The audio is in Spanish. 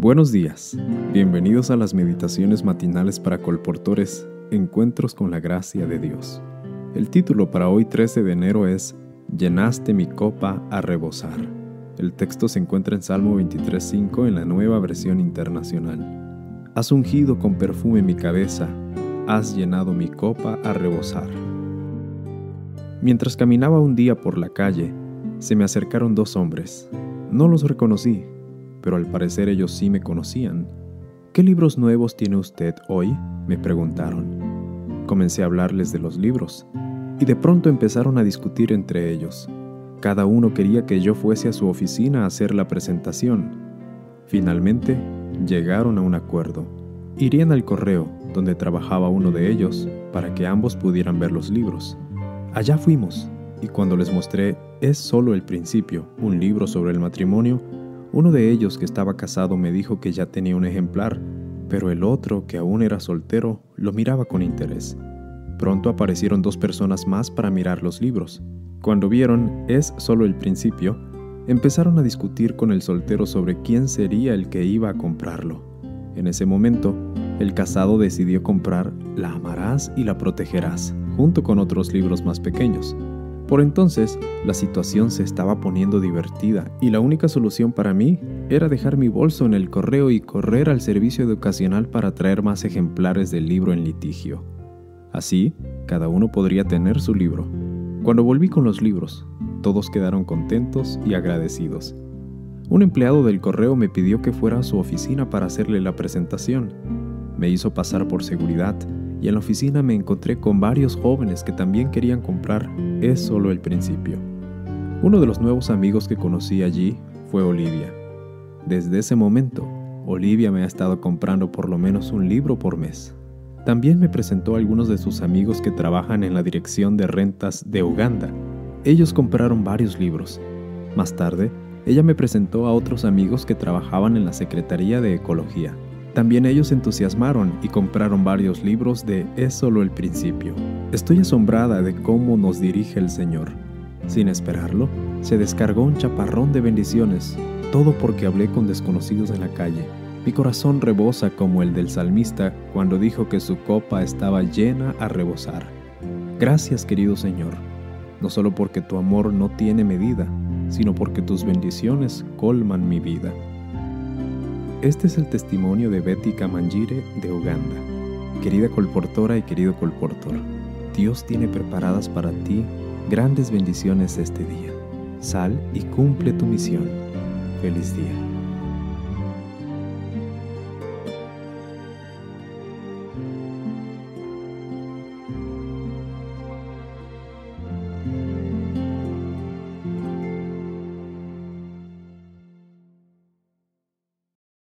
Buenos días, bienvenidos a las meditaciones matinales para colportores, Encuentros con la Gracia de Dios. El título para hoy 13 de enero es Llenaste mi copa a rebosar. El texto se encuentra en Salmo 23.5 en la nueva versión internacional. Has ungido con perfume mi cabeza, has llenado mi copa a rebosar. Mientras caminaba un día por la calle, se me acercaron dos hombres. No los reconocí, pero al parecer ellos sí me conocían. ¿Qué libros nuevos tiene usted hoy? me preguntaron. Comencé a hablarles de los libros, y de pronto empezaron a discutir entre ellos. Cada uno quería que yo fuese a su oficina a hacer la presentación. Finalmente, llegaron a un acuerdo. Irían al correo, donde trabajaba uno de ellos, para que ambos pudieran ver los libros. Allá fuimos, y cuando les mostré Es solo el principio, un libro sobre el matrimonio, uno de ellos que estaba casado me dijo que ya tenía un ejemplar, pero el otro, que aún era soltero, lo miraba con interés. Pronto aparecieron dos personas más para mirar los libros. Cuando vieron Es solo el principio, empezaron a discutir con el soltero sobre quién sería el que iba a comprarlo. En ese momento, el casado decidió comprar La amarás y la protegerás, junto con otros libros más pequeños. Por entonces, la situación se estaba poniendo divertida y la única solución para mí era dejar mi bolso en el correo y correr al servicio educacional para traer más ejemplares del libro en litigio. Así, cada uno podría tener su libro. Cuando volví con los libros, todos quedaron contentos y agradecidos. Un empleado del correo me pidió que fuera a su oficina para hacerle la presentación. Me hizo pasar por seguridad y en la oficina me encontré con varios jóvenes que también querían comprar Es solo el principio. Uno de los nuevos amigos que conocí allí fue Olivia. Desde ese momento, Olivia me ha estado comprando por lo menos un libro por mes. También me presentó a algunos de sus amigos que trabajan en la Dirección de Rentas de Uganda. Ellos compraron varios libros. Más tarde, ella me presentó a otros amigos que trabajaban en la Secretaría de Ecología. También ellos se entusiasmaron y compraron varios libros de Es solo el principio. Estoy asombrada de cómo nos dirige el Señor. Sin esperarlo, se descargó un chaparrón de bendiciones, todo porque hablé con desconocidos en la calle. Mi corazón rebosa como el del salmista cuando dijo que su copa estaba llena a rebosar. Gracias querido Señor, no solo porque tu amor no tiene medida, sino porque tus bendiciones colman mi vida. Este es el testimonio de Betty Kamanjire de Uganda. Querida colportora y querido colportor, Dios tiene preparadas para ti grandes bendiciones este día. Sal y cumple tu misión. Feliz día.